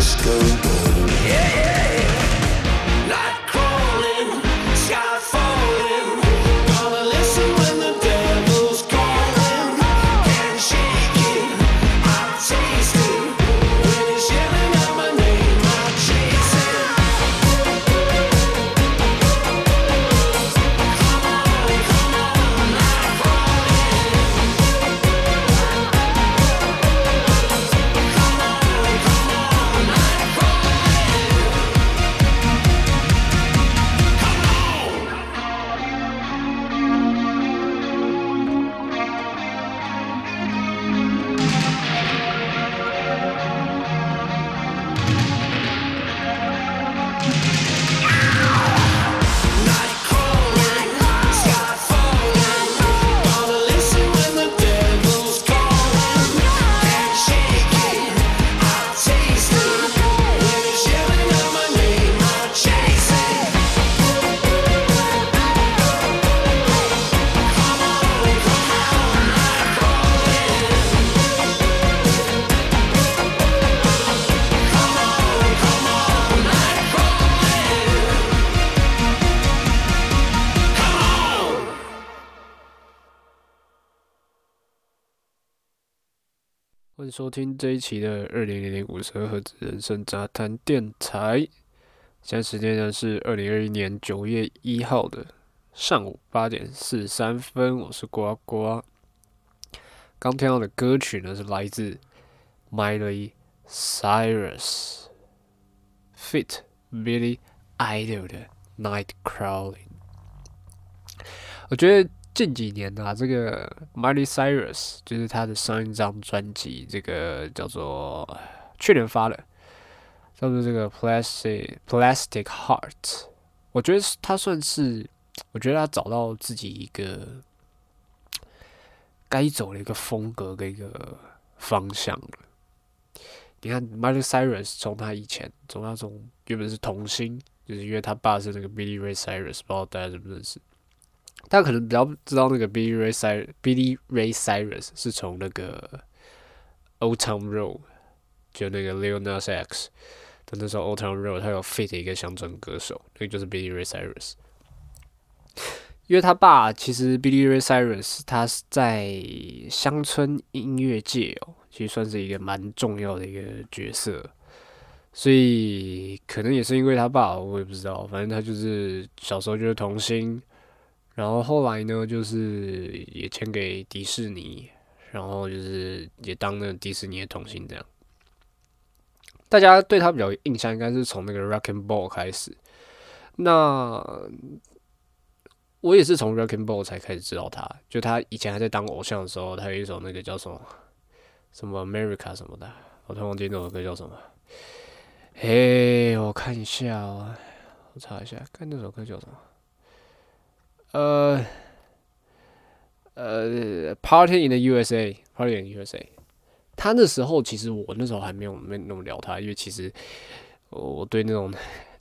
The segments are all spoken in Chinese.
disco 欢迎收听这一期的二零零零五十二赫兹人生杂谈电台。现在时间呢是二零二一年九月一号的上午八点四十三分，我是呱呱。刚听到的歌曲呢是来自 Miley Cyrus Fit Billy Idol 的 Night Crawling。我觉得近几年啊，这个 Miley Cyrus 就是他的上一张专辑，这个叫做去年发的，叫做这个 Plastic Plastic Heart。我觉得他算是，我觉得他找到自己一个该走的一个风格跟一个方向了。你看 Miley Cyrus 从他以前，从他从原本是童星，就是因为他爸是那个 Billy Ray Cyrus，不知道大家认不认识？大家可能比较知道那个 Billy Ray Cyrus Billy Ray Cyrus 是从那个 Old Town Road，就那个 Lil Nas X 的那首 Old Town Road，他有 fit 一个乡村歌手，那个就是 Billy Ray Cyrus。因为他爸其实 Billy Ray Cyrus 他是在乡村音乐界哦，其实算是一个蛮重要的一个角色，所以可能也是因为他爸，我也不知道，反正他就是小时候就是童星，然后后来呢，就是也签给迪士尼，然后就是也当那个迪士尼的童星这样。大家对他比较印象，应该是从那个 Rock and Ball 开始。那我也是从 Rock and Ball 才开始知道他，就他以前还在当偶像的时候，他有一首那个叫什么什么 America 什么的，我突然忘记那首歌叫什么。嘿，我看一下哦，我查一下，看那首歌叫什么。呃呃，Party in the USA，Party in the USA。他那时候其实我那时候还没有没那么聊他，因为其实我对那种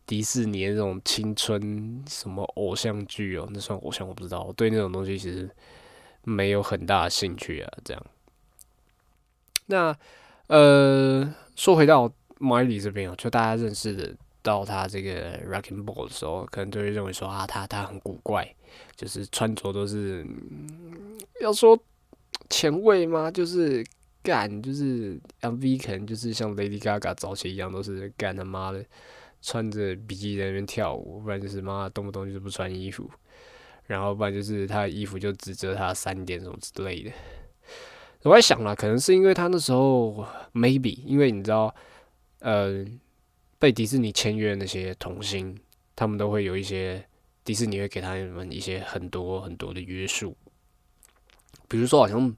迪士尼那种青春什么偶像剧哦，那算偶像我不知道，我对那种东西其实没有很大的兴趣啊。这样，那呃，说回到 Miley 这边哦，就大家认识的到他这个 Rocking Ball 的时候，可能就会认为说啊，他他很古怪，就是穿着都是、嗯要说前卫吗？就是干，就是 MV 可能就是像 Lady Gaga 早期一样，都是干他妈的穿着比基尼在那边跳舞，不然就是妈动不动就是不穿衣服，然后不然就是他的衣服就只遮他三点什么之类的。我在想啦，可能是因为他那时候 maybe，因为你知道，呃，被迪士尼签约的那些童星，他们都会有一些迪士尼会给他们一些很多很多的约束，比如说好像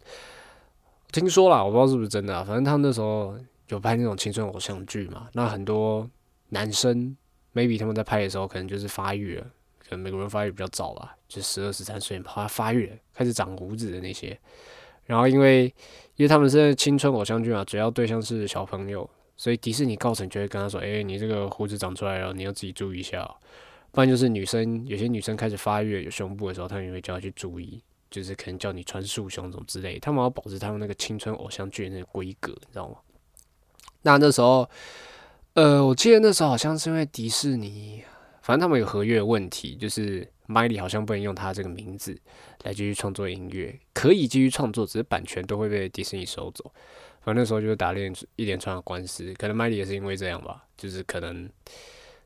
听说啦，我不知道是不是真的、反正他们那时候有拍那种青春偶像剧嘛，那很多男生 maybe 他们在拍的时候可能就是发育了，可能美国人发育比较早吧，就十二十三岁，他发育了，开始长胡子的那些。然后因为因为他们是青春偶像剧嘛，主要对象是小朋友，所以迪士尼高层就会跟他说：“哎、你这个胡子长出来了，你要自己注意一下、不然就是女生有些女生开始发育有胸部的时候，他们也会叫她去注意，就是可能叫你穿束胸什么之类，他们要保持他们那个青春偶像剧的那个规格，你知道吗？那那时候，呃，我记得那时候好像是因为迪士尼，反正他们有合约问题，就是 Miley 好像不能用他这个名字来继续创作音乐，可以继续创作，只是版权都会被迪士尼收走。反正那时候就是打了一连串的官司，可能 Miley 也是因为这样吧，就是可能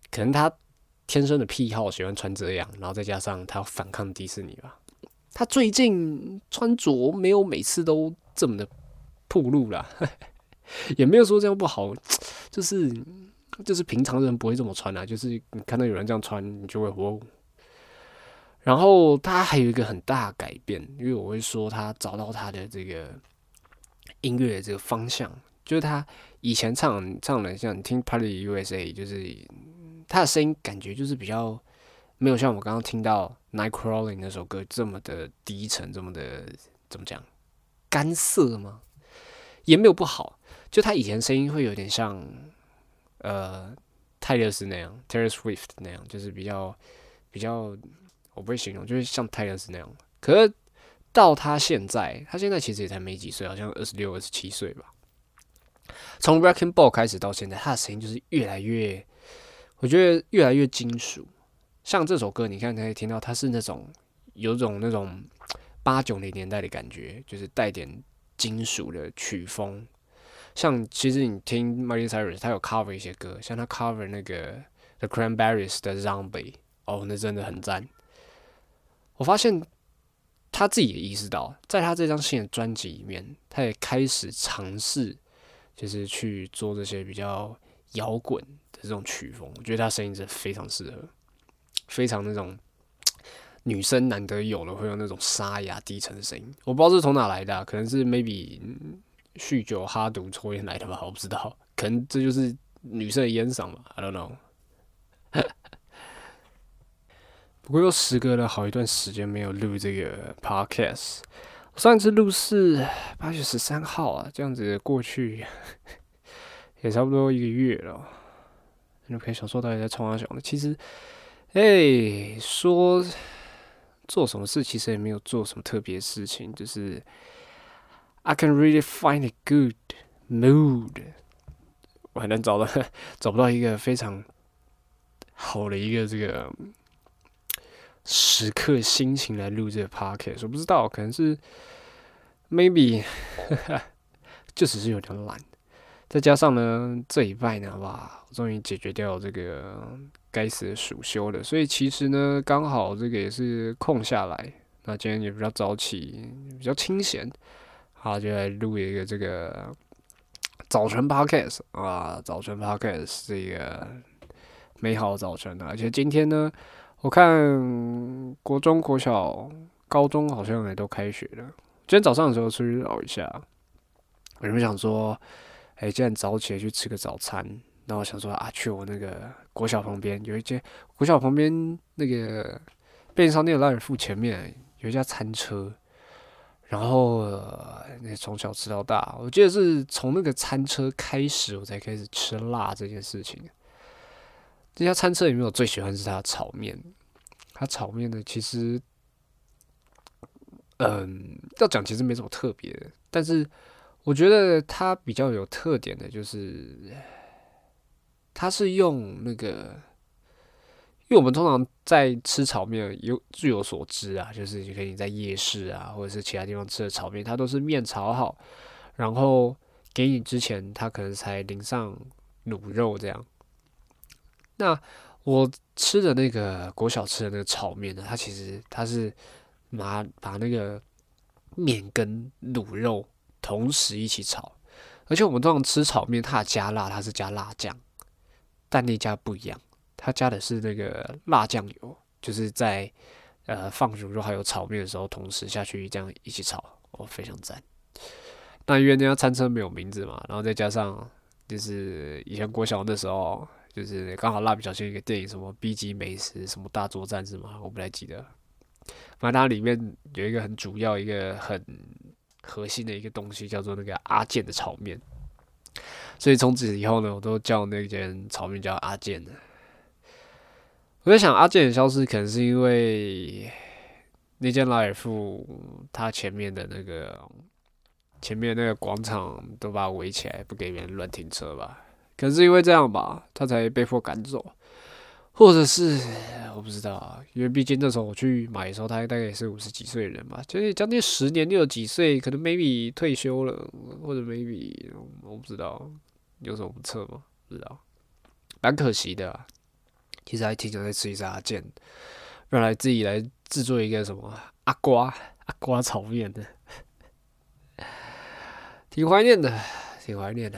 可能他天生的癖好喜欢穿这样，然后再加上他要反抗迪士尼吧。他最近穿着没有每次都这么的暴露啦，也没有说这样不好，就是就是平常人不会这么穿啊，就是你看到有人这样穿，你就会哦。然后他还有一个很大改变，因为我会说他找到他的这个音乐的这个方向，就是他以前唱唱的像听 Party USA，就是他的声音感觉就是比较没有像我刚刚听到 Nightcrawling 那首歌这么的低沉，这么的怎么讲干涩吗？也没有不好，就他以前声音会有点像呃泰勒斯那样，Taylor Swift 那样，就是比较比较我不会形容，就是像泰勒斯那样。可是到他现在，他现在其实也才没几岁，好像二十六、二十七岁吧。从 Wrecking Ball 开始到现在，他的声音就是越来越，我觉得越来越金属。像这首歌，你看可以听到，它是那种有种那种八九零年代的感觉，就是带点金属的曲风。像其实你听 Miley Cyrus，他有 cover 一些歌，像他 cover 那个 The Cranberries 的 Zombie，哦，那真的很赞。我发现他自己也意识到，在他这张新的专辑里面，他也开始尝试，就是去做这些比较摇滚这种曲风。我觉得他声音真的非常适合，非常那种女生难得有的会有那种沙哑低沉的声音。我不知道是从哪来的、可能是 maybe 酗酒、哈毒、抽烟来的吧，我不知道。可能这就是女生的烟嗓吧，I don't know。不过又时隔了好一段时间没有录这个 podcast，我上一次录是八月十三号啊，这样子过去 也差不多一个月了。你可以想说到底在冲啥想的？其实，哎、说做什么事其实也没有做什么特别事情，就是 I can really find a good mood。我很难找到找不到一个非常好的一个这个时刻心情来录这个 podcast，我不知道，可能是 maybe 就只是有点懒，再加上呢这礼拜呢，哇，我终于解决掉这个该死的暑休了，所以其实呢刚好这个也是空下来，那今天也比较早起，比较清闲，好就来录一个这个早晨 podcast 啊，早晨 podcast 这个美好的早晨啊，而且今天呢。我看国中、国小、高中好像也都开学了。今天早上的时候出去绕一下，我就想说，哎、既然早起去吃个早餐，那我想说啊，去我那个国小旁边有一间国小旁边那个便利商店的拉尔富前面有一家餐车，然后、呃、那从小吃到大，我记得是从那个餐车开始，我才开始吃辣这件事情。这家餐车里面我最喜欢是它的炒面，它炒面呢其实，嗯，要讲其实没什么特别，但是我觉得它比较有特点的就是，它是用那个，因为我们通常在吃炒面有据有所知啊，就是你可以在夜市啊或者是其他地方吃的炒面，它都是面炒好，然后给你之前，它可能才淋上卤肉这样。那我吃的那个国小吃的那个炒面呢，它其实它是拿把那个面跟卤肉同时一起炒，而且我们通常吃炒面，它加辣，它是加辣酱，但那家不一样，它加的是那个辣酱油，就是在呃放牛肉还有炒面的时候同时下去这样一起炒，哦，非常赞。那因为那家餐车没有名字嘛，然后再加上就是以前国小那时候，就是刚好蜡笔小新一个电影，什么 B 级美食，什么大作战是吗？我不太记得。反正它里面有一个很主要、一个很核心的一个东西，叫做那个阿健的炒面。所以从此以后呢，我都叫那间炒面叫阿健的。我在想，阿健的消失可能是因为那间拉尔夫，他前面的那个前面那个广场都把它围起来，不给别人乱停车吧？可能是因为这样吧，他才被迫赶走，或者是我不知道啊，因为毕竟那时候我去买的时候，他大概也是五十几岁的人嘛，就是将近十年六十几岁，可能 maybe 退休了，或者 maybe 我不知道有什么不测吗？不知道，蛮可惜的、啊。其实还挺想再吃一次阿健，让来自己来制作一个什么阿瓜阿瓜炒面的，挺怀念的，挺怀念的。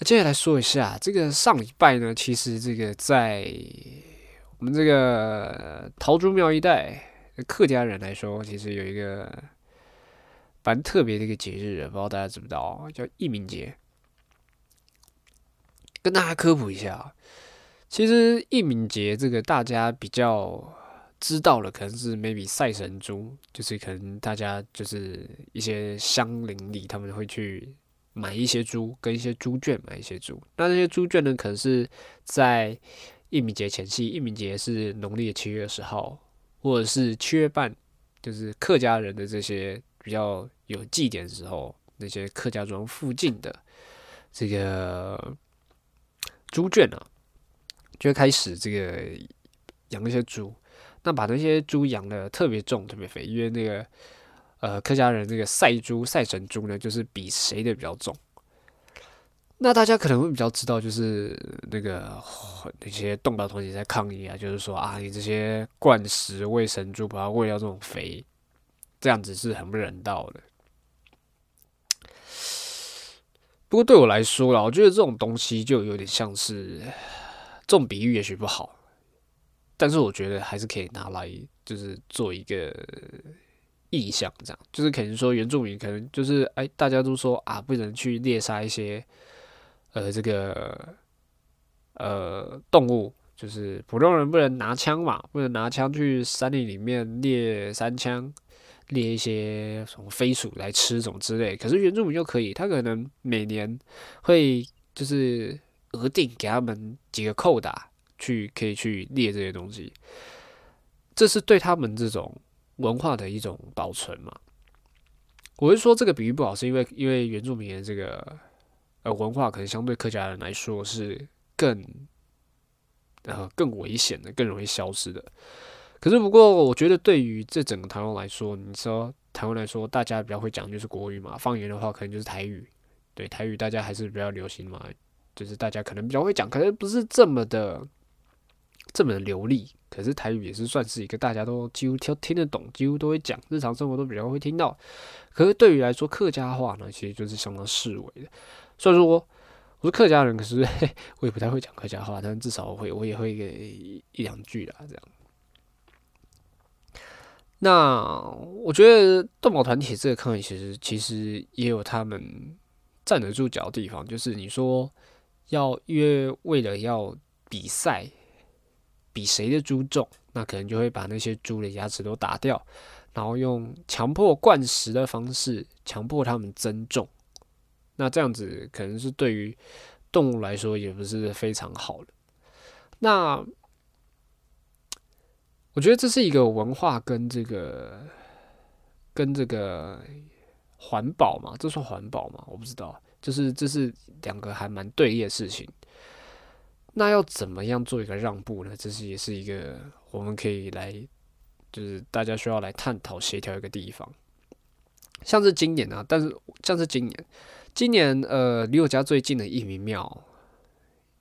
那接下来说一下，这个上礼拜呢，其实这个在我们这个桃竹苗一带客家人来说，其实有一个蛮特别的一个节日，不知道大家知不知道，叫义民节。跟大家科普一下啊，其实义民节这个大家比较知道了，可能是 maybe 赛神猪，就是可能大家就是一些乡邻里他们会去买一些猪，跟一些猪圈买一些猪。那这些猪圈呢，可能是在义民节前夕，义民节是农历的七月十号，或者是七月半，就是客家人的这些比较有祭典的时候，那些客家庄附近的这个猪圈啊，就会开始这个养一些猪。那把那些猪养的特别重、特别肥，因为那个呃客家人这个赛猪、赛神猪呢，就是比谁的比较重。那大家可能会比较知道，就是那个那些动保团体在抗议啊，就是说啊，你这些灌食喂神猪，把它喂到这种肥，这样子是很不人道的。不过对我来说啦，我觉得这种东西就有点像是这种比喻，也许不好，但是我觉得还是可以拿来，就是做一个意象，这样就是可能说原住民可能就是哎，大家都说啊，不能去猎杀一些呃这个呃动物，就是普通人不能拿枪嘛，不能拿枪去山林里面猎山枪。猎一些什么飞鼠来吃，什么之类。可是原住民就可以，他可能每年会就是额定给他们几个扣打，去可以去猎这些东西。这是对他们这种文化的一种保存嘛？我是说这个比喻不好，是因为因为原住民的这个呃文化，可能相对客家人来说是更呃更危险的，更容易消失的。可是，不过我觉得对于这整个台湾来说，你说台湾来说，大家比较会讲就是国语嘛，方言的话可能就是台语。对，台语大家还是比较流行嘛，就是大家可能比较会讲，可能不是这么的这么的流利。可是台语也是算是一个大家都几乎听听得懂，几乎都会讲，日常生活都比较会听到。可是对于来说，客家话呢，其实就是相当视为的。虽然说我是客家人，可是 我也不太会讲客家话，但至少我会，我也会一一两句啦，这样。那我觉得动保团体这个抗议，其实其实也有他们站得住脚的地方。就是你说要约为了要比赛，比谁的猪重，那可能就会把那些猪的牙齿都打掉，然后用强迫灌食的方式强迫它们增重。那这样子可能是对于动物来说也不是非常好的。那我觉得这是一个文化跟这个跟这个环保嘛，这算环保吗？我不知道，就是这是两个还蛮对立的事情。那要怎么样做一个让步呢？这是也是一个我们可以来，就是大家需要来探讨协调一个地方。像是今年啊，但是像是今年，今年呃离我家最近的一名庙，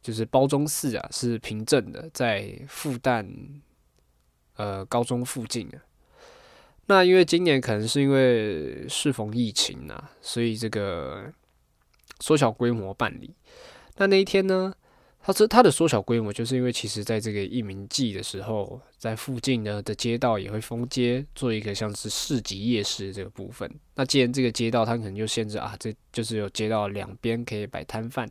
就是包中寺啊，是平镇的，在复旦呃高中附近啊。那因为今年可能是因为适逢疫情啊，所以这个缩小规模办理。那那一天呢，它这它的缩小规模，就是因为其实在这个义民祭的时候，在附近呢的街道也会封街，做一个像是市集夜市这个部分。那既然这个街道它可能就限制啊，这就是有街道两边可以摆摊贩，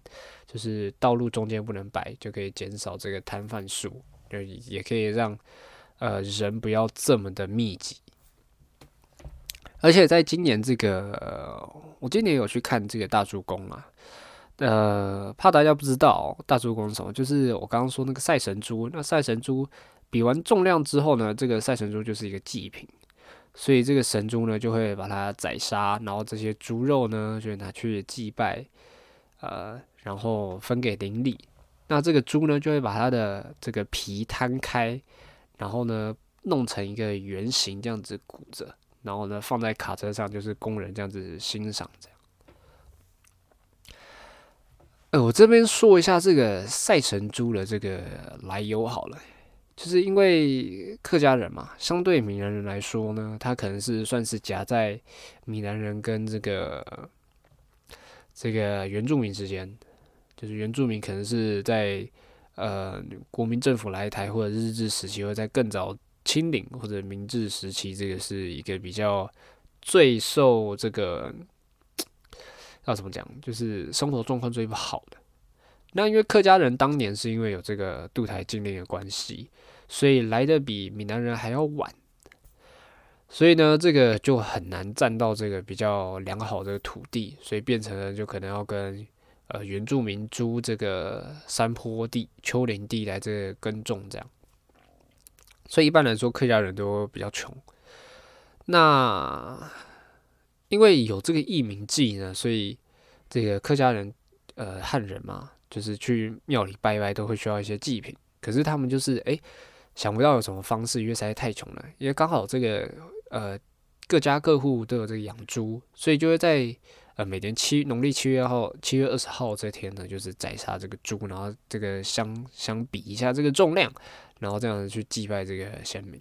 就是道路中间不能摆，就可以减少这个摊贩数，就也可以让呃人不要这么的密集。而且在今年这个，呃我今年有去看这个大猪公啊，呃，怕大家不知道大猪公是什么，就是我刚刚说那个赛神猪。那赛神猪比完重量之后呢，这个赛神猪就是一个祭品，所以这个神猪呢就会把它宰杀，然后这些猪肉呢就拿去祭拜，呃，然后分给邻里。那这个猪呢就会把它的这个皮摊开，然后呢弄成一个圆形这样子鼓着，然后呢放在卡车上，就是工人这样子欣赏这样。我这边说一下这个赛神猪的这个来由好了，就是因为客家人嘛，相对闽南人来说呢，他可能是算是夹在闽南人跟这个这个原住民之间，就是原住民可能是在呃国民政府来台或者日治时期，或者在更早清领或者明治时期，这个是一个比较最受这个要怎么讲，就是生活状况最不好的。那因为客家人当年是因为有这个渡台禁令的关系，所以来的比闽南人还要晚，所以呢，这个就很难占到这个比较良好的土地，所以变成了就可能要跟呃原住民租这个山坡地、丘陵地来这耕种这样。所以一般来说，客家人都比较穷。那因为有这个义民祭呢，所以这个客家人呃汉人嘛，就是去庙里拜拜都会需要一些祭品。可是他们就是诶想不到有什么方式，因为实在太穷了。因为刚好这个呃各家各户都有这个养猪，所以就会在呃每年七农历七月号七月二十号这天呢，就是宰杀这个猪，然后这个相相比一下这个重量，然后这样子去祭拜这个先民。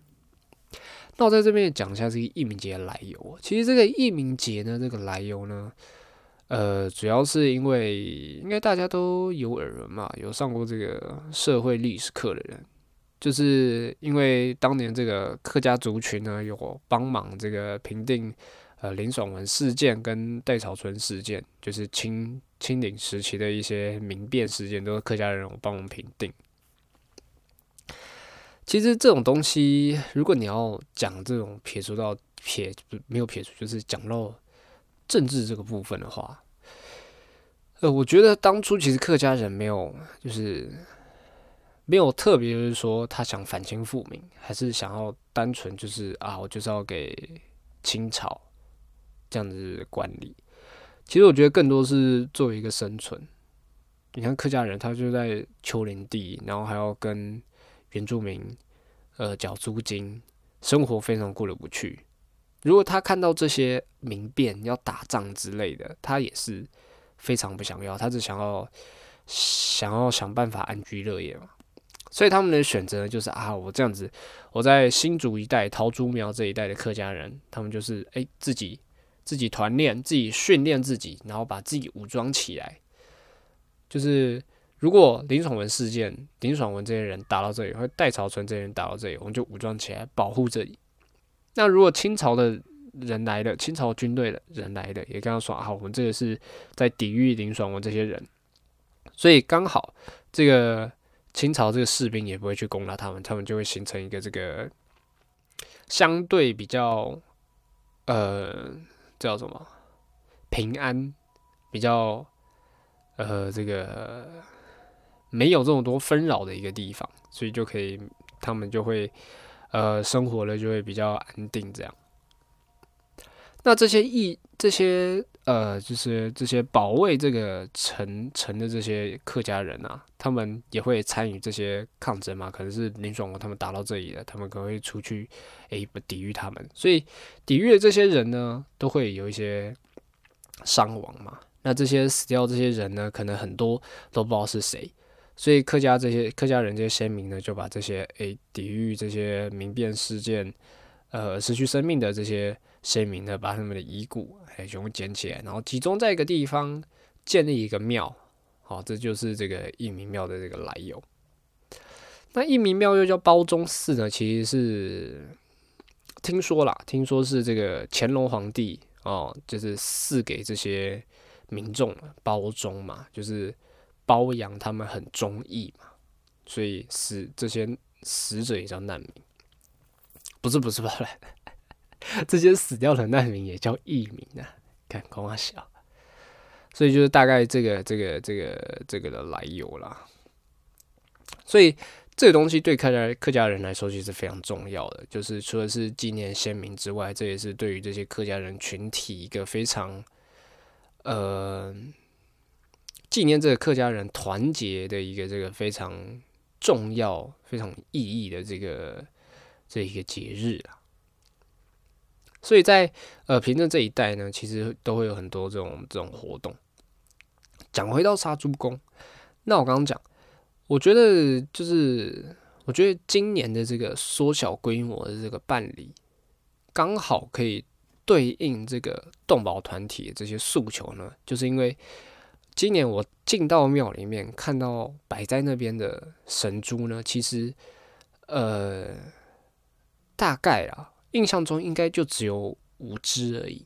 那我在这边也讲一下这个义民节的来由。其实这个义民节呢，这个来由呢，呃，主要是因为应该大家都有耳闻嘛，有上过这个社会历史课的人，就是因为当年这个客家族群呢，有帮忙这个平定呃林爽文事件跟戴潮春事件，就是清清领时期的一些民变事件，都是客家人有帮忙平定。其实这种东西，如果你要讲这种撇除到撇不没有撇除，就是讲到政治这个部分的话，呃，我觉得当初其实客家人没有就是没有特别就是说他想反清复明，还是想要单纯就是啊，我就是要给清朝这样子管理。其实我觉得更多是作为一个生存。你看客家人，他就在丘陵地，然后还要跟原住民，呃，缴租金，生活非常过得不去。如果他看到这些民变要打仗之类的，他也是非常不想要，他只想要想要想办法安居乐业嘛。所以他们的选择就是啊，我这样子，我在新竹一带、桃竹苗这一带的客家人，他们就是诶自己自己团练、自己训练自己，然后把自己武装起来，就是。如果林爽文事件，林爽文这些人打到这里，或戴潮春这些人打到这里，我们就武装起来保护这里。那如果清朝的人来了，清朝军队的人来了，也跟他说好，我们这个是在抵御林爽文这些人，所以刚好这个清朝这个士兵也不会去攻打他们，他们就会形成一个这个相对比较呃叫什么平安，比较呃这个没有这么多纷扰的一个地方，所以就可以他们就会呃生活的就会比较安定这样。那这些义这些呃，就是这些保卫这个城城的这些客家人啊，他们也会参与这些抗争嘛？可能是林爽他们打到这里了，他们可能会出去诶、抵御他们，所以抵御的这些人呢，都会有一些伤亡嘛。那这些死掉这些人呢，可能很多都不知道是谁，所以客家这些客家人这些先民呢，就把这些诶、抵御这些民变事件，呃，失去生命的这些先民呢，把他们的遗骨哎全部捡起来，然后集中在一个地方建立一个庙，好、这就是这个义民庙的这个来由。那义民庙又叫包中寺呢，其实是听说啦，听说是这个乾隆皇帝哦，就是赐给这些民众包忠嘛，就是包养他们很忠义嘛，所以死这些死者也叫难民。不是不是不是，这些死掉的难民也叫义民啊，看光啊小，所以就是大概这个这个这个这个的来由啦。所以这个东西对客家客家人来说其实非常重要的，就是除了是纪念先民之外，这也是对于这些客家人群体一个非常呃纪念这个客家人团结的一个这个非常重要、非常意义的这个这一个节日啊。所以在呃平镇这一带呢，其实都会有很多这种这种活动。讲回到杀猪公，那我刚刚讲，我觉得就是我觉得今年的这个缩小规模的这个办理，刚好可以对应这个动保团体的这些诉求呢，就是因为今年我进到庙里面看到摆在那边的神猪呢，其实呃大概啊。印象中应该就只有五只而已，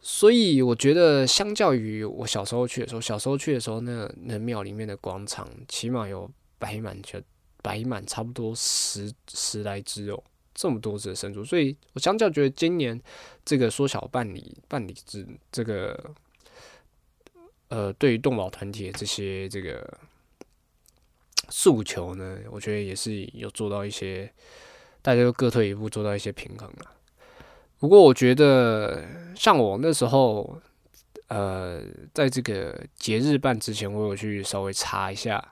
所以我觉得相较于我小时候去的时候，小时候去的时候，那那庙里面的广场起码有摆满就摆满差不多十十来只哦，这么多只神猪，所以我相较觉得今年这个缩小办理办理制这个呃，对于动保团体的这些这个诉求呢，我觉得也是有做到一些。大家都各退一步，做到一些平衡了。不过我觉得，像我那时候，呃，在这个节日办之前，我有去稍微查一下，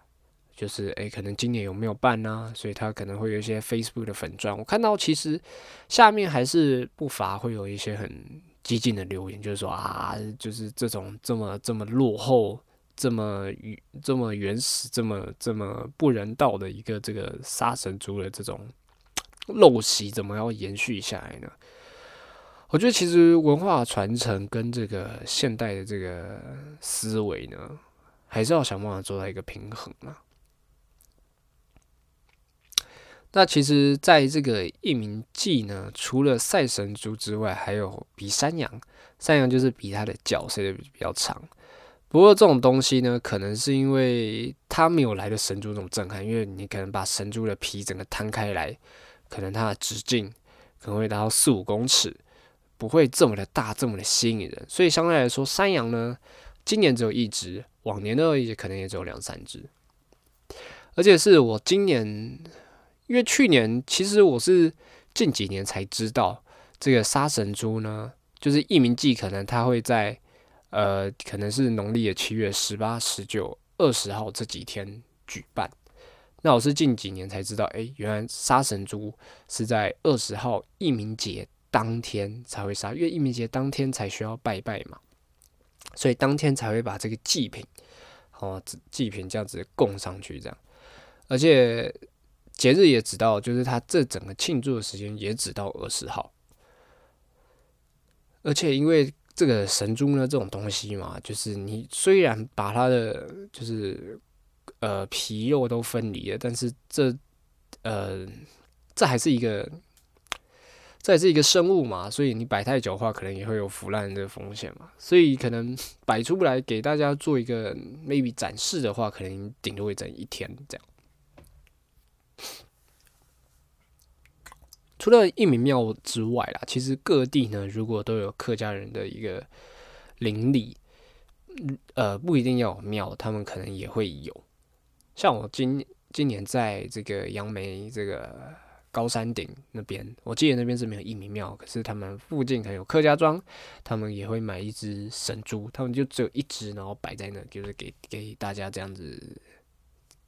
就是诶，可能今年有没有办呢、所以他可能会有一些 Facebook 的粉钻。我看到其实下面还是不乏会有一些很激进的留言，就是说啊，就是这种这么这么落后、这么这么原始、这么这么不人道的一个这个杀神族的这种。陋习怎么要延续下来呢？我觉得其实文化传承跟这个现代的这个思维呢，还是要想办法做到一个平衡啊。那其实，在这个义民祭呢，除了赛神猪之外，还有比山羊。山羊就是比它的脚塞的比较长。不过这种东西呢，可能是因为它没有来的神猪那种震撼，因为你可能把神猪的皮整个摊开来。可能它的直径可能会达到四五公尺，不会这么的大，这么的吸引人。所以相对来说，山羊呢，今年只有一只，往年呢也可能也只有两三只。而且是我今年，因为去年其实我是近几年才知道，这个杀神猪呢，就是一鸣祭，可能它会在呃，可能是农历的七月十八、十九、二十号这几天举办。那我是近几年才知道，哎，原来杀神猪是在二十号一鸣节当天才会杀，因为一鸣节当天才需要拜拜嘛，所以当天才会把这个祭品，哦，祭品这样子供上去，这样，而且节日也只到，就是它这整个庆祝的时间也只到二十号，而且因为这个神珠呢这种东西嘛，就是你虽然把它的就是。呃，皮肉都分离了，但是这，呃，这还是一个，这还是一个生物嘛，所以你摆太久的话，可能也会有腐烂的风险嘛，所以可能摆出不来给大家做一个 maybe 展示的话，可能顶多会整一天这样。除了义民庙之外啦，其实各地呢，如果都有客家人的一个邻里。呃，不一定要有庙，他们可能也会有。像我今今年在这个杨梅这个高山顶那边，我记得那边是没有义民庙，可是他们附近可能有客家庄，他们也会买一只神猪，他们就只有一只，然后摆在那，就是给给大家这样子，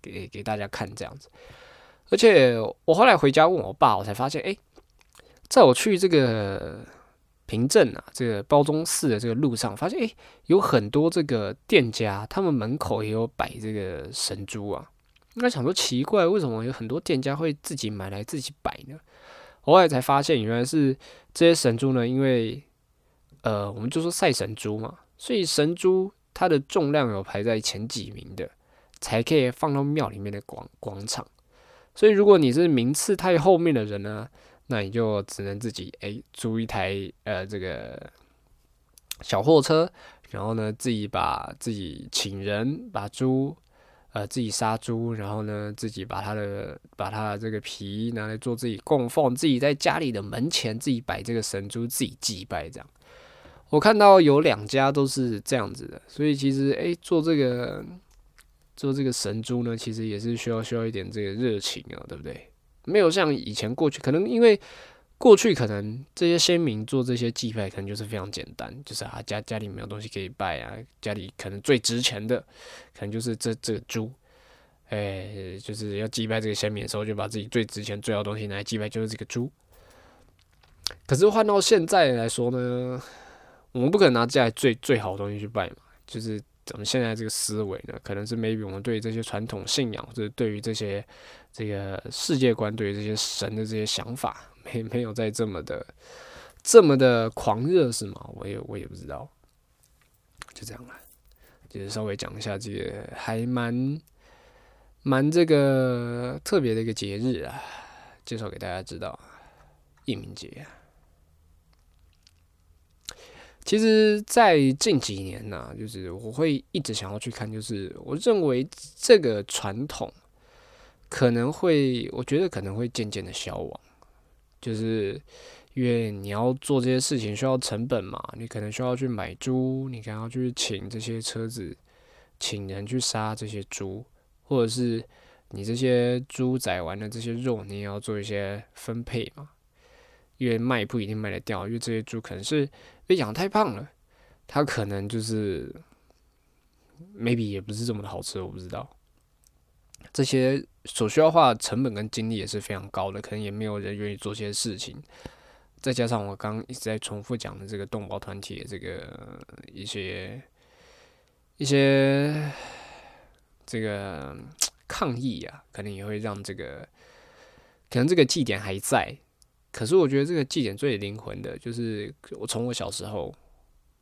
给给大家看这样子。而且我后来回家问我爸，我才发现，哎、在我去这个平镇啊，这个包中寺的这个路上，发现哎、诶有很多这个店家，他们门口也有摆这个神珠啊。那想说奇怪，为什么有很多店家会自己买来自己摆呢？后来才发现，原来是这些神珠呢，因为呃，我们就说赛神珠嘛，所以神珠它的重量有排在前几名的，才可以放到庙里面的广广场。所以如果你是名次太后面的人呢，那你就只能自己诶租一台呃这个小货车，然后呢自己把自己请人把猪呃自己杀猪，然后呢自己把它的把它的这个皮拿来做自己供奉，自己在家里的门前自己摆这个神猪，自己祭拜这样。我看到有两家都是这样子的，所以其实诶做这个做这个神猪呢，其实也是需要需要一点这个热情啊，对不对？没有像以前过去，可能因为过去可能这些先民做这些祭拜，可能就是非常简单，就是啊家家里没有东西可以拜啊，家里可能最值钱的，可能就是这这个猪，哎、就是要祭拜这个先民的时候，就把自己最值钱最好的东西拿来祭拜，就是这个猪。可是换到现在来说呢，我们不可能拿家里最最好的东西去拜嘛，就是咱们现在这个思维呢，可能是 maybe 我们对这些传统信仰，或者对于这些这个世界观，对于这些神的这些想法，没没有在这么的这么的狂热是吗？我也我也不知道，就这样了，就是稍微讲一下这个还蛮蛮这个特别的一个节日啊，介绍给大家知道，义民节。其实，在近几年呢、就是我会一直想要去看，就是我认为这个传统可能会，我觉得可能会渐渐的消亡，就是因为你要做这些事情需要成本嘛，你可能需要去买猪，你可能要去请这些车子，请人去杀这些猪，或者是你这些猪宰完的这些肉，你也要做一些分配嘛，因为卖不一定卖得掉，因为这些猪可能是被养太胖了，它可能就是 maybe 也不是这么的好吃，我不知道。这些所需要花的成本跟精力也是非常高的，可能也没有人愿意做这些事情。再加上我刚刚一直在重复讲的这个动保团体的这个一些一些这个抗议啊，可能也会让这个可能这个祭典还在，可是我觉得这个祭典最灵魂的就是我从我小时候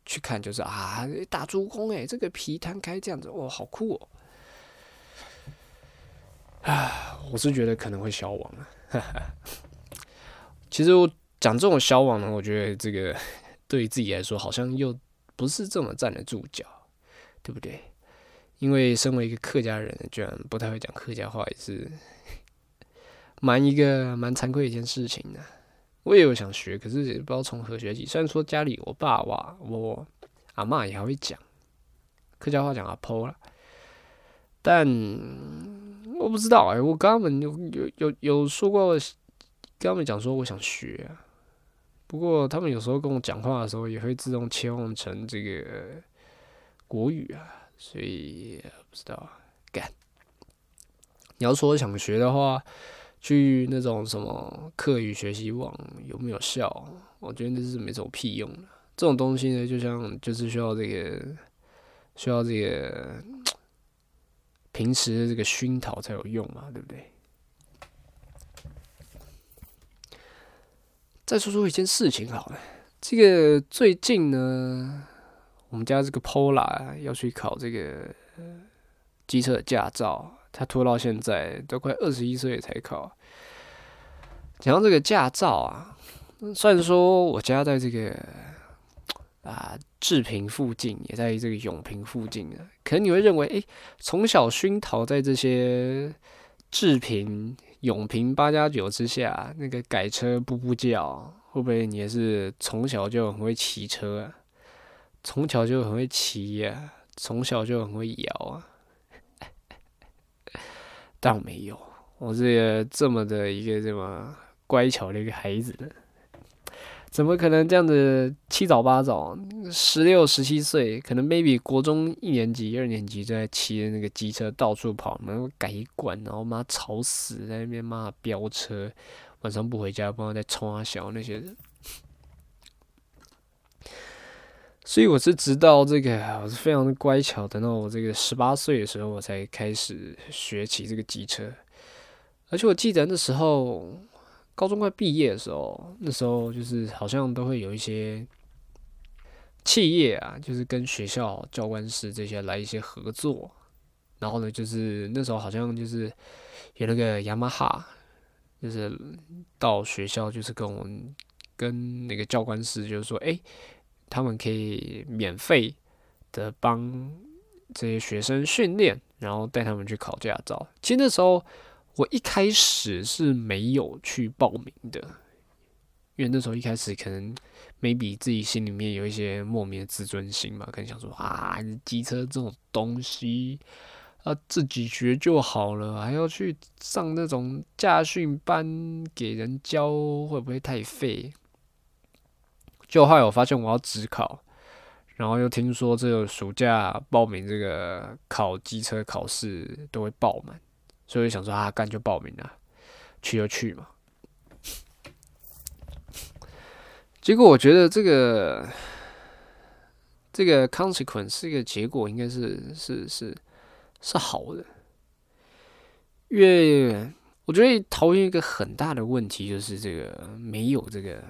去看，就是啊大猪公哎，这个皮摊开这样子，哇，好酷哦！啊，我是觉得可能会消亡啊。其实我讲这种消亡呢，我觉得这个 对于自己来说好像又不是这么站得住脚，对不对？因为身为一个客家人，居然不太会讲客家话，也是 蛮一个蛮惭愧的一件事情的。我也有想学，可是也不知道从何学起。虽然说家里我爸哇，我阿嬷也还会讲客家话，讲阿婆啦，但我不知道哎、我跟他们有有有有说过，跟他们讲说我想学啊，不过他们有时候跟我讲话的时候，也会自动切换成这个国语啊，所以不知道啊干。你要说想学的话，去那种什么课余学习网有没有效？我觉得那是没什么屁用的。这种东西呢，就像就是需要这个需要这个平时的这个熏陶才有用嘛，对不对？再说说一件事情好了，这个最近呢，我们家这个 Pola 要去考这个机车的驾照，他拖到现在都快二十一岁才考。讲到这个驾照啊，虽然说我家在这个啊志平附近，也在这个永平附近的，可能你会认为，诶，从小熏陶在这些志平、永平八加九之下，那个改车步步叫，会不会你也是从小就很会骑车啊？从小就很会骑呀、从小就很会摇啊，倒没有，我这个这么的一个这么乖巧的一个孩子呢，怎么可能这样子七早八早，十六十七岁，可能 maybe 国中一年级、二年级就在骑着那个机车到处跑，然后改管，然后妈吵死，在那边骂飙车，晚上不回家，不知道在冲啊小那些人。所以我是直到这个，我是非常的乖巧，等到我这个十八岁的时候，我才开始学骑这个机车。而且我记得那时候高中快毕业的时候，那时候就是好像都会有一些企业啊，就是跟学校教官室这些来一些合作。然后呢，就是那时候好像就是有那个雅马哈，就是到学校就是跟我们跟那个教官室就是说，哎。他们可以免费的帮这些学生训练，然后带他们去考驾照。其实那时候我一开始是没有去报名的，因为那时候一开始可能 maybe 自己心里面有一些莫名的自尊心嘛，可能想说啊，机车这种东西啊自己学就好了，还要去上那种驾训班给人教，会不会太费？就后来我发现我要职考，然后又听说这个暑假报名这个考机车考试都会爆满，所以想说啊，干就报名了，去就去嘛。结果我觉得这个这个 consequence 这个结果应该是是是是好的，因为我觉得桃园一个很大的问题就是这个没有这个。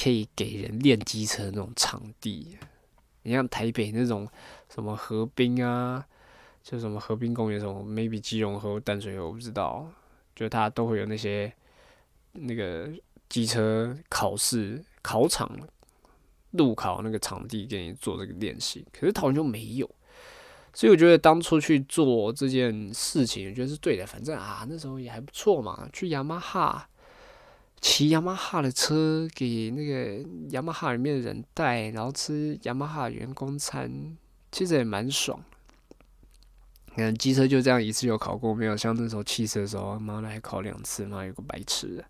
可以给人练机车那种场地，你像台北那种什么河滨啊，就什么河滨公园什么，maybe 基隆和、淡水河，我不知道，就它都会有那些那个机车考试考场、路考那个场地给你做这个练习。可是桃园就没有，所以我觉得当初去做这件事情，我觉得是对的。反正啊，那时候也还不错嘛，去雅马哈。骑雅马哈的车给那个雅马哈里面的人带，然后吃雅马哈员工餐，其实也蛮爽。看机车就这样一次就考过，没有像那时候汽车的时候，妈的还考两次，妈有个白痴。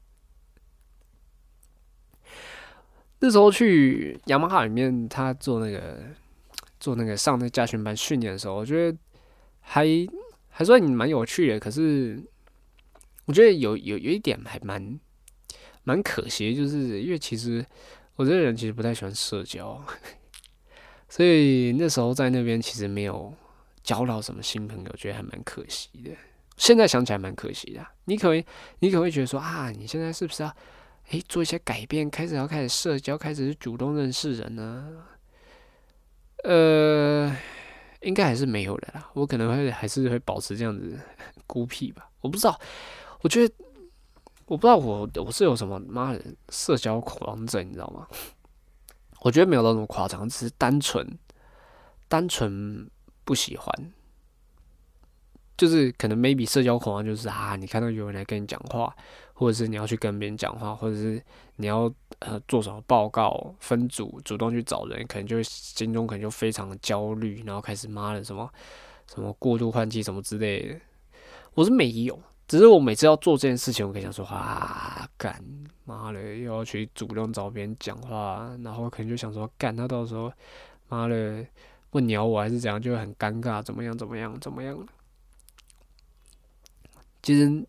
那时候去雅马哈里面，他做那个做那个上那驾训班训练的时候，我觉得还还算蛮有趣的。可是我觉得有有有一点还蛮。蛮可惜，就是因为其实我这个人其实不太喜欢社交，所以那时候在那边其实没有交到什么新朋友，觉得还蛮可惜的。现在想起来蛮可惜的。你可能你可能会觉得说啊，你现在是不是要诶做一些改变，开始要开始社交，开始主动认识人呢？呃，应该还是没有的啦。我可能会还是会保持这样子孤僻吧。我不知道，我觉得。我不知道我我是有什么妈的社交恐慌症，你知道吗？我觉得没有那么夸张，只是单纯单纯不喜欢，就是可能 maybe 社交恐慌就是啊，你看到有人来跟你讲话，或者是你要去跟别人讲话，或者是你要呃做什么报告分组主动去找人，可能就心中可能就非常焦虑，然后开始妈的什么什么过度换气什么之类的，我是没有。只是我每次要做这件事情，我可以想说啊，干妈的又要去主动找别人讲话，然后可能就想说，干他到时候妈的不鸟我还是怎样，就会很尴尬，怎么样怎么样怎么样。其实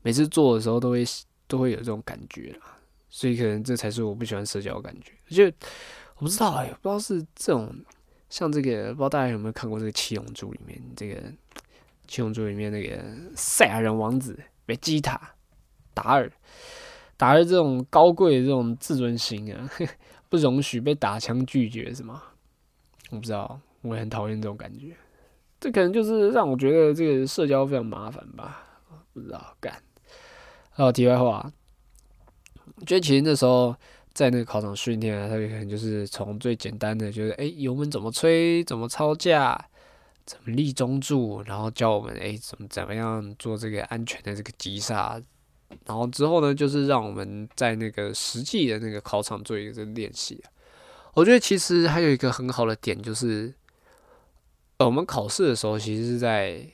每次做的时候都会都会有这种感觉啦，所以可能这才是我不喜欢社交的感觉。就我不知道哎，不知道是这种像这个，不知道大家有没有看过这个《七龙珠》里面这个。七龙珠里面那个赛亚人王子贝吉塔达尔，达尔这种高贵的这种自尊心啊，不容许被打枪拒绝是吗？我不知道，我也很讨厌这种感觉。这可能就是让我觉得这个社交非常麻烦吧？不知道干。有题外话，我觉得其实那时候在那个考场训练啊，他可能就是从最简单的，就是哎油门怎么吹，怎么操架。怎么立中柱，然后教我们哎怎么怎么样做这个安全的这个急刹，然后之后呢，就是让我们在那个实际的那个考场做一个练习。我觉得其实还有一个很好的点就是，呃，我们考试的时候其实是在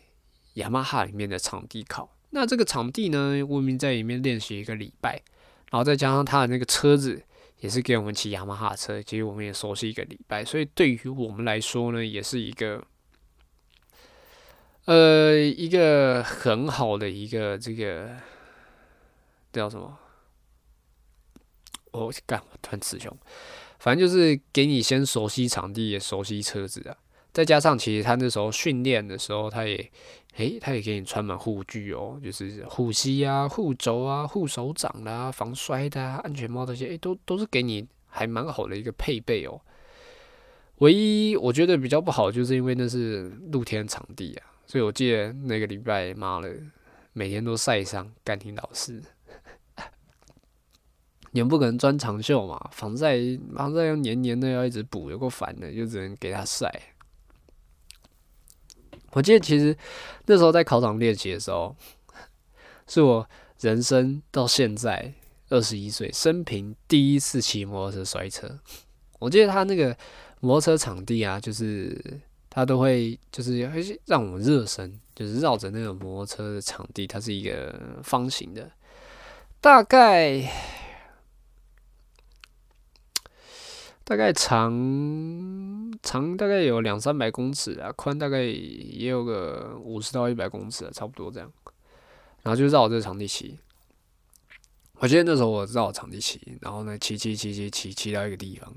雅马哈里面的场地考。那这个场地呢，我们在里面练习一个礼拜，然后再加上他的那个车子也是给我们骑雅马哈车，其实我们也熟悉一个礼拜，所以对于我们来说呢，也是一个呃一个很好的一个这个叫什么？我干，我突然词穷。反正就是给你先熟悉场地，也熟悉车子啊。再加上其实他那时候训练的时候，他也诶，他也给你穿满护具哦，就是护膝啊、护肘啊、护手掌啦、防摔的、啊、安全帽这些，诶，都都是给你还蛮好的一个配备哦。唯一我觉得比较不好，就是因为那是露天场地啊，所以我记得那个礼拜，妈的，每天都晒伤，干你老师。你们不可能穿长袖嘛，防晒防晒要黏黏的，要一直补，有够烦的，就只能给他晒。我记得其实那时候在考场练习的时候，是我人生到现在二十一岁生平第一次骑摩托车摔车。我记得他那个摩托车场地啊，就是他都会就是会让我们热身，就是绕着那个摩托车的场地，它是一个方形的，大概。大概长长大概有两三百公尺啊，宽大概也有个五十到一百公尺啊，差不多这样。然后就绕这个场地骑。我记得那时候我绕场地骑，然后呢骑骑骑骑骑骑到一个地方，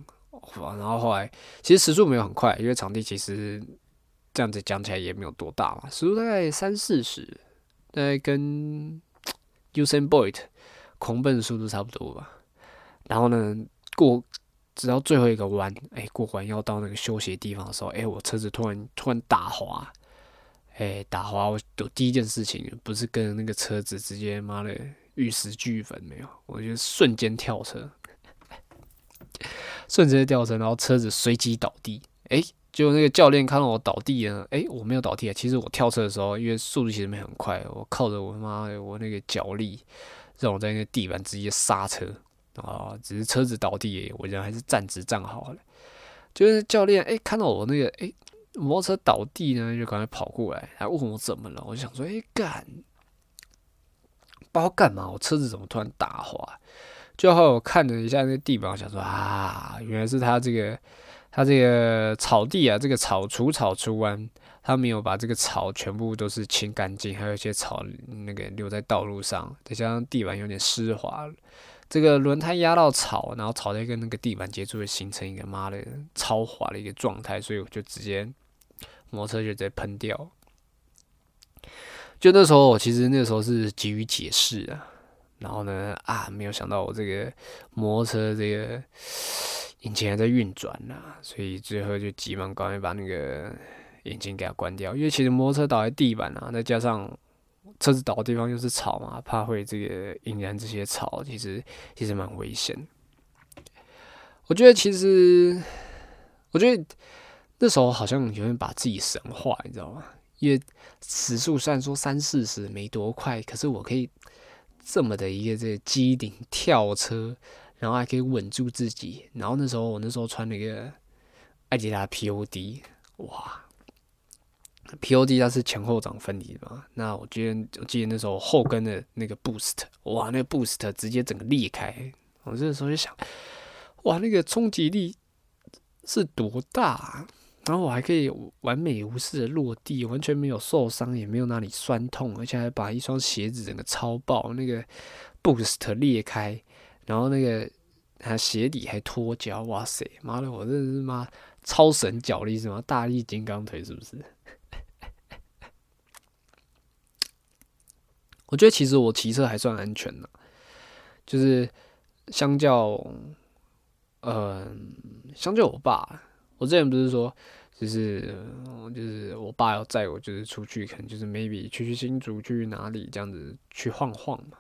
然后后来其实时速没有很快，因为场地其实这样子讲起来也没有多大嘛，时速大概三四十，大概跟 Usain Bolt 狂奔的速度差不多吧。然后呢过。直到最后一个弯，哎，过弯要到那个休息的地方的时候，哎，我车子突然突然打滑，哎，打滑，我有第一件事情不是跟那个车子直接妈的玉石俱焚没有，我就瞬间跳车，瞬间掉车，然后车子随即倒地，哎，就那个教练看到我倒地了，哎，我没有倒地啊，其实我跳车的时候，因为速度其实没很快，我靠着我妈的我那个脚力，让我在那个地板直接刹车。啊，只是车子倒地，我人还是站直站好了。就是教练哎，看到我那个哎摩托车倒地呢，就赶快跑过来，还问我怎么了。我想说，哎干，不知道干嘛，我车子怎么突然打滑？最后看了一下那个地板，我想说啊，原来是他这个他这个草地啊，这个草除草除完，他没有把这个草全部都是清干净，还有一些草那个留在道路上，再加上地板有点湿滑。这个轮胎压到草，然后草在跟那个地板接触，会形成一个妈的超滑的一个状态，所以我就直接摩托车就直接喷掉。就那时候，我其实那时候是急于解释啊，然后呢啊，没有想到我这个摩托车这个引擎还在运转呐，所以最后就急忙赶快把那个引擎给它关掉，因为其实摩托车倒在地板啊，再加上。车子倒的地方又是草嘛，怕会这个引燃这些草，其实其实蛮危险。我觉得其实，我觉得那时候好像有点把自己神化，你知道吗？因为时速虽然说三四十没多快，可是我可以这么的一个这个机顶跳车，然后还可以稳住自己。然后那时候我那时候穿了一个艾迪达 POD，哇！P.O.D 它是前后掌分离的嘛？那我记得我记得那时候后跟的那个 Boost，哇，那个 Boost 直接整个裂开。我这时候就想，哇，那个冲击力是多大？啊然后我还可以完美无事的落地，完全没有受伤，也没有哪里酸痛，而且还把一双鞋子整个超爆。那个 Boost 裂开，然后那个还鞋底还脱胶，哇塞，妈的，我真的是妈超神脚力是吗？大力金刚腿是不是？我觉得其实我骑车还算安全的，就是相较，呃，相较我爸，我之前不是说，就是就是我爸要载我，就是出去，可能就是 maybe 去去新竹，去哪里这样子去晃晃嘛。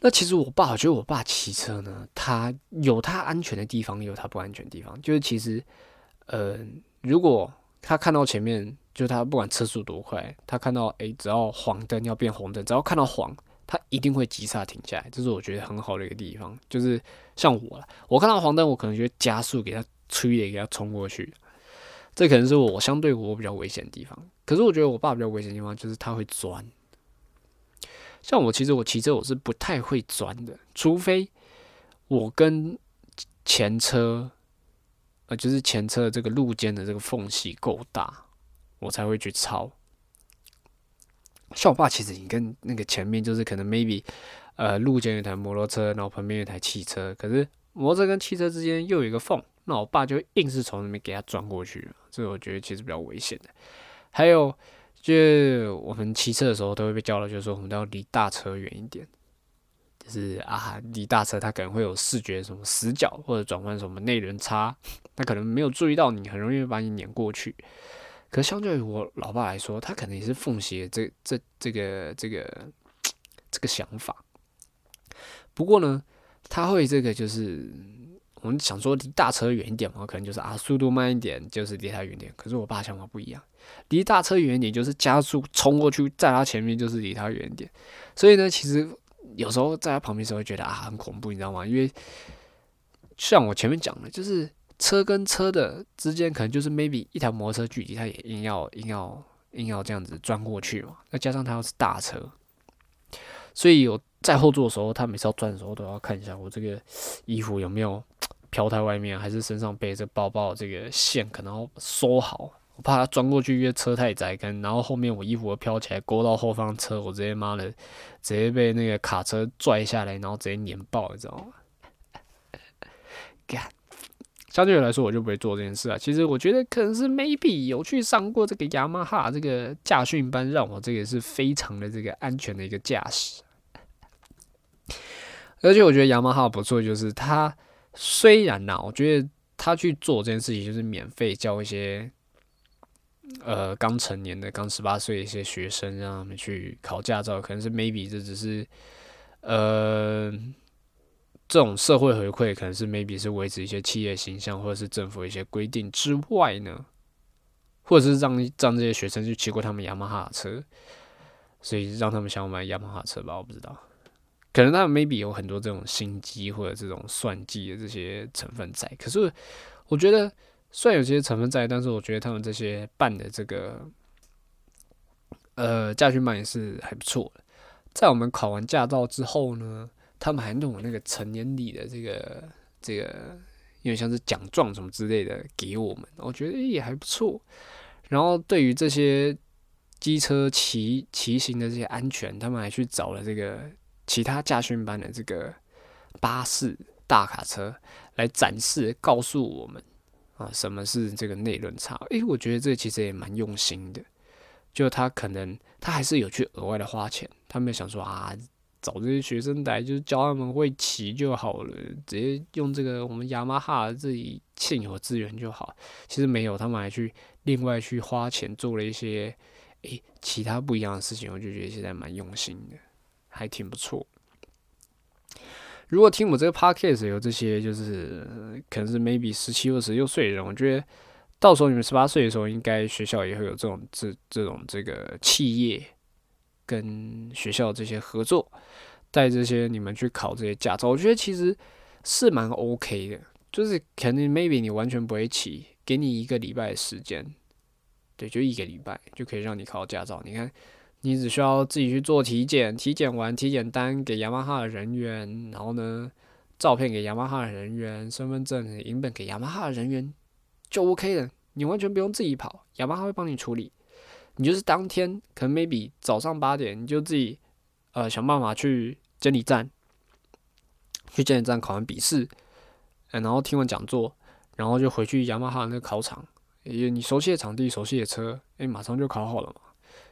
那其实我爸，我觉得我爸骑车呢，他有他安全的地方，也有他不安全的地方。就是其实，呃，如果他看到前面。就他不管车速多快，他看到诶，只要黄灯要变红灯，只要看到黄，他一定会急刹停下来。这是我觉得很好的一个地方。就是像我，我看到黄灯，我可能就会加速给他催也给他冲过去。这可能是我相对我比较危险的地方。可是我觉得我爸比较危险的地方就是他会钻。像我其实我骑车我是不太会钻的，除非我跟前车，呃，就是前车这个路肩的这个缝隙够大，我才会去超。像我爸其实你跟那个前面就是可能 maybe 呃路肩有台摩托车，然后旁边有台汽车，可是摩托车跟汽车之间又有一个缝，那我爸就硬是从那边给他钻过去，这个我觉得其实比较危险的。还有就我们骑车的时候都会被教到，就是说我们都要离大车远一点。就是啊，离大车它可能会有视觉什么死角或者转换什么内轮差，他可能没有注意到你，很容易把你碾过去。可相对于我老爸来说，他可能也是奉行这这这个这个这个想法。不过呢，他会这个就是我们想说离大车远一点嘛，可能就是啊速度慢一点，就是离他远点。可是我爸想法不一样，离大车远一点就是加速冲过去，在他前面就是离他远一点。所以呢，其实有时候在他旁边时候会觉得啊很恐怖，你知道吗？因为像我前面讲的，就是车跟车的之间可能就是 maybe 一条摩托车距离，他也硬要硬要硬要这样子钻过去嘛。再加上他又是大车，所以有在后座的时候，他每次要转的时候都要看一下我这个衣服有没有飘在外面，还是身上背着包包这个线可能收好。我怕他钻过去，因为车太窄，跟然后后面我衣服飘起来勾到后方车，我直接妈的直接被那个卡车拽下来，然后直接碾爆，你知道吗？干，相对来说我就不会做这件事啊。其实我觉得可能是 maybe 有去上过这个雅马哈这个驾训班，让我这个是非常的这个安全的一个驾驶。而且我觉得雅马哈不错，就是它虽然呐，我觉得他去做这件事情就是免费教一些呃刚成年的、刚十八岁的一些学生，让他们去考驾照，可能是 maybe 这只是呃这种社会回馈，可能是 maybe 是维持一些企业形象或者是政府一些规定之外呢，或者是让让这些学生去骑过他们雅马哈的车，所以让他们想要买雅马哈车吧，我不知道。可能他们 maybe 有很多这种心机或者这种算计的这些成分在，可是我觉得虽然有些成分在，但是我觉得他们这些办的这个呃驾训班也是还不错的。在我们考完驾照之后呢，他们还弄了那个成年礼的这个这个，有点像是奖状什么之类的给我们，我觉得也还不错。然后对于这些机车骑骑行的这些安全，他们还去找了这个。其他驾训班的这个巴士、大卡车来展示，告诉我们啊，什么是这个内轮差？诶，我觉得这其实也蛮用心的。就他可能他还是有去额外的花钱，他没有想说啊，找这些学生来就是教他们会骑就好了，直接用这个我们雅马哈自己现有资源就好。其实没有，他们还去另外去花钱做了一些诶其他不一样的事情，我就觉得现在蛮用心的。还挺不错。如果听我这个 podcast 有这些，就是可能是 maybe 十七、或十六岁的人，我觉得到时候你们十八岁的时候，应该学校也会有这种这这种这个企业跟学校这些合作，带这些你们去考这些驾照。我觉得其实是蛮 OK 的，就是肯定 maybe 你完全不会骑，给你一个礼拜的时间，对，就一个礼拜就可以让你考驾照。你看。你只需要自己去做体检，体检完体检单给雅马哈的人员，然后呢，照片给雅马哈的人员，身份证影本给雅马哈的人员，就 OK 了。你完全不用自己跑，雅马哈会帮你处理。你就是当天 可能 maybe 早上八点，你就自己呃想办法去监理站，去监理站考完笔试，然后听完讲座，然后就回去雅马哈那个考场，也你熟悉的场地、熟悉的车，诶，马上就考好了嘛。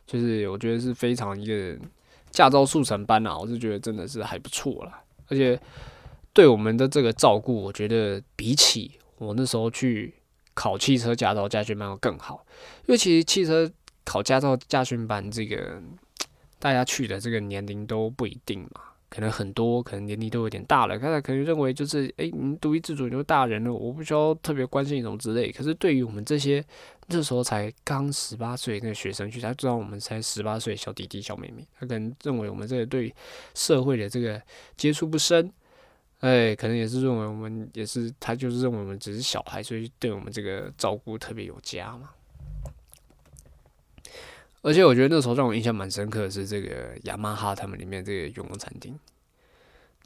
就是我觉得是非常一个驾照速成班啊，我是觉得真的是还不错啦。而且对我们的这个照顾，我觉得比起我那时候去考汽车驾照驾训班要更好，因为其实汽车考驾照驾训班这个大家去的这个年龄都不一定嘛。可能很多可能年龄都有点大了，他可能认为就是诶，你独立自主，你就大人了，我不需要特别关心什么之类。可是对于我们这些那时候才刚十八岁那个学生去，他知道我们才十八岁小弟弟小妹妹，他可能认为我们这个对社会的这个接触不深，哎，可能也是认为我们也是，他就是认为我们只是小孩，所以对我们这个照顾特别有加嘛。而且我觉得那时候让我印象蛮深刻的是这个雅马哈他们里面这个员工餐厅，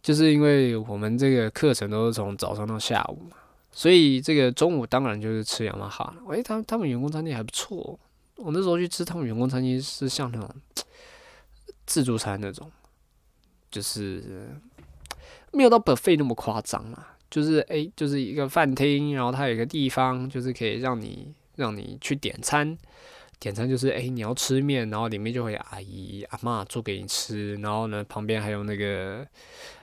就是因为我们这个课程都是从早上到下午嘛，所以这个中午当然就是吃雅马哈了。诶，他他们员工餐厅还不错，我那时候去吃他们员工餐厅是像那种 自助餐那种，就是没有到 buffet 那么夸张啦，就是诶，就是一个饭厅，然后它有一个地方，就是可以让你让你去点餐。点餐就是，哎、你要吃面，然后里面就会阿姨阿嬷做给你吃，然后呢，旁边还有那个，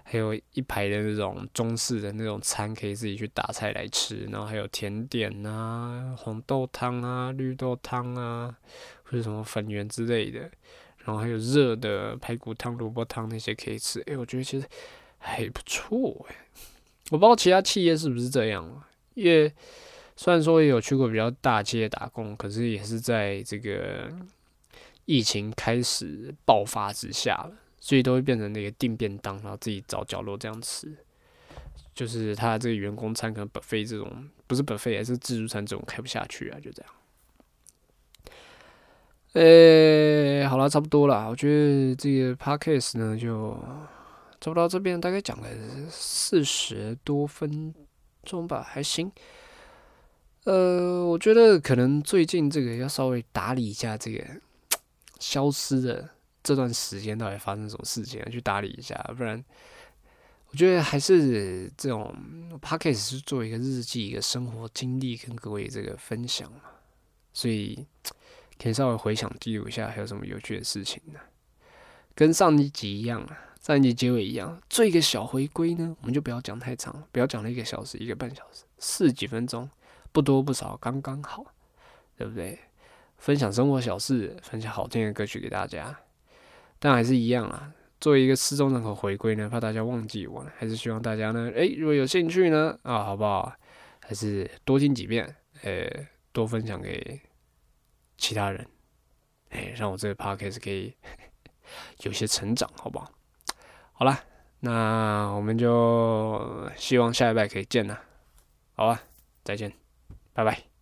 还有一排的那种中式的那种餐，可以自己去打菜来吃，然后还有甜点啊，红豆汤啊，绿豆汤啊，或者什么粉圆之类的，然后还有热的排骨汤、萝卜汤那些可以吃，哎、我觉得其实还不错哎、我不知道其他企业是不是这样，因为。虽然说也有去过比较大企业打工，可是也是在这个疫情开始爆发之下了，所以都会变成那个订便当，然后自己找角落这样吃。就是他这个员工餐可能 buffet 这种不是 buffet，还是自助餐这种开不下去啊，就这样。诶、好了，差不多了。我觉得这个 podcast 呢，就差不多到这边，大概讲了四十多分钟吧，还行。呃，我觉得可能最近这个要稍微打理一下这个消失的这段时间到底发生什么事情，去打理一下，不然我觉得还是这种 p o d c a s 是做一个日记、一个生活经历跟各位这个分享嘛，所以可以稍微回想记录一下，还有什么有趣的事情呢？跟上一集一样啊，上一集结尾一样，做一个小回归呢，我们就不要讲太长，不要讲了一个小时、一个半小时，四十几分钟。不多不少，刚刚好，对不对？分享生活小事，分享好听的歌曲给大家，但还是一样啊。作为一个失踪人口回归呢，怕大家忘记我，还是希望大家呢，诶，如果有兴趣呢，啊，好不好？还是多听几遍，呃，多分享给其他人，诶，让我这个 podcast 可以 有些成长，好不好？好啦，那我们就希望下一拜可以见啦，好吧，再见。拜拜。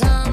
time.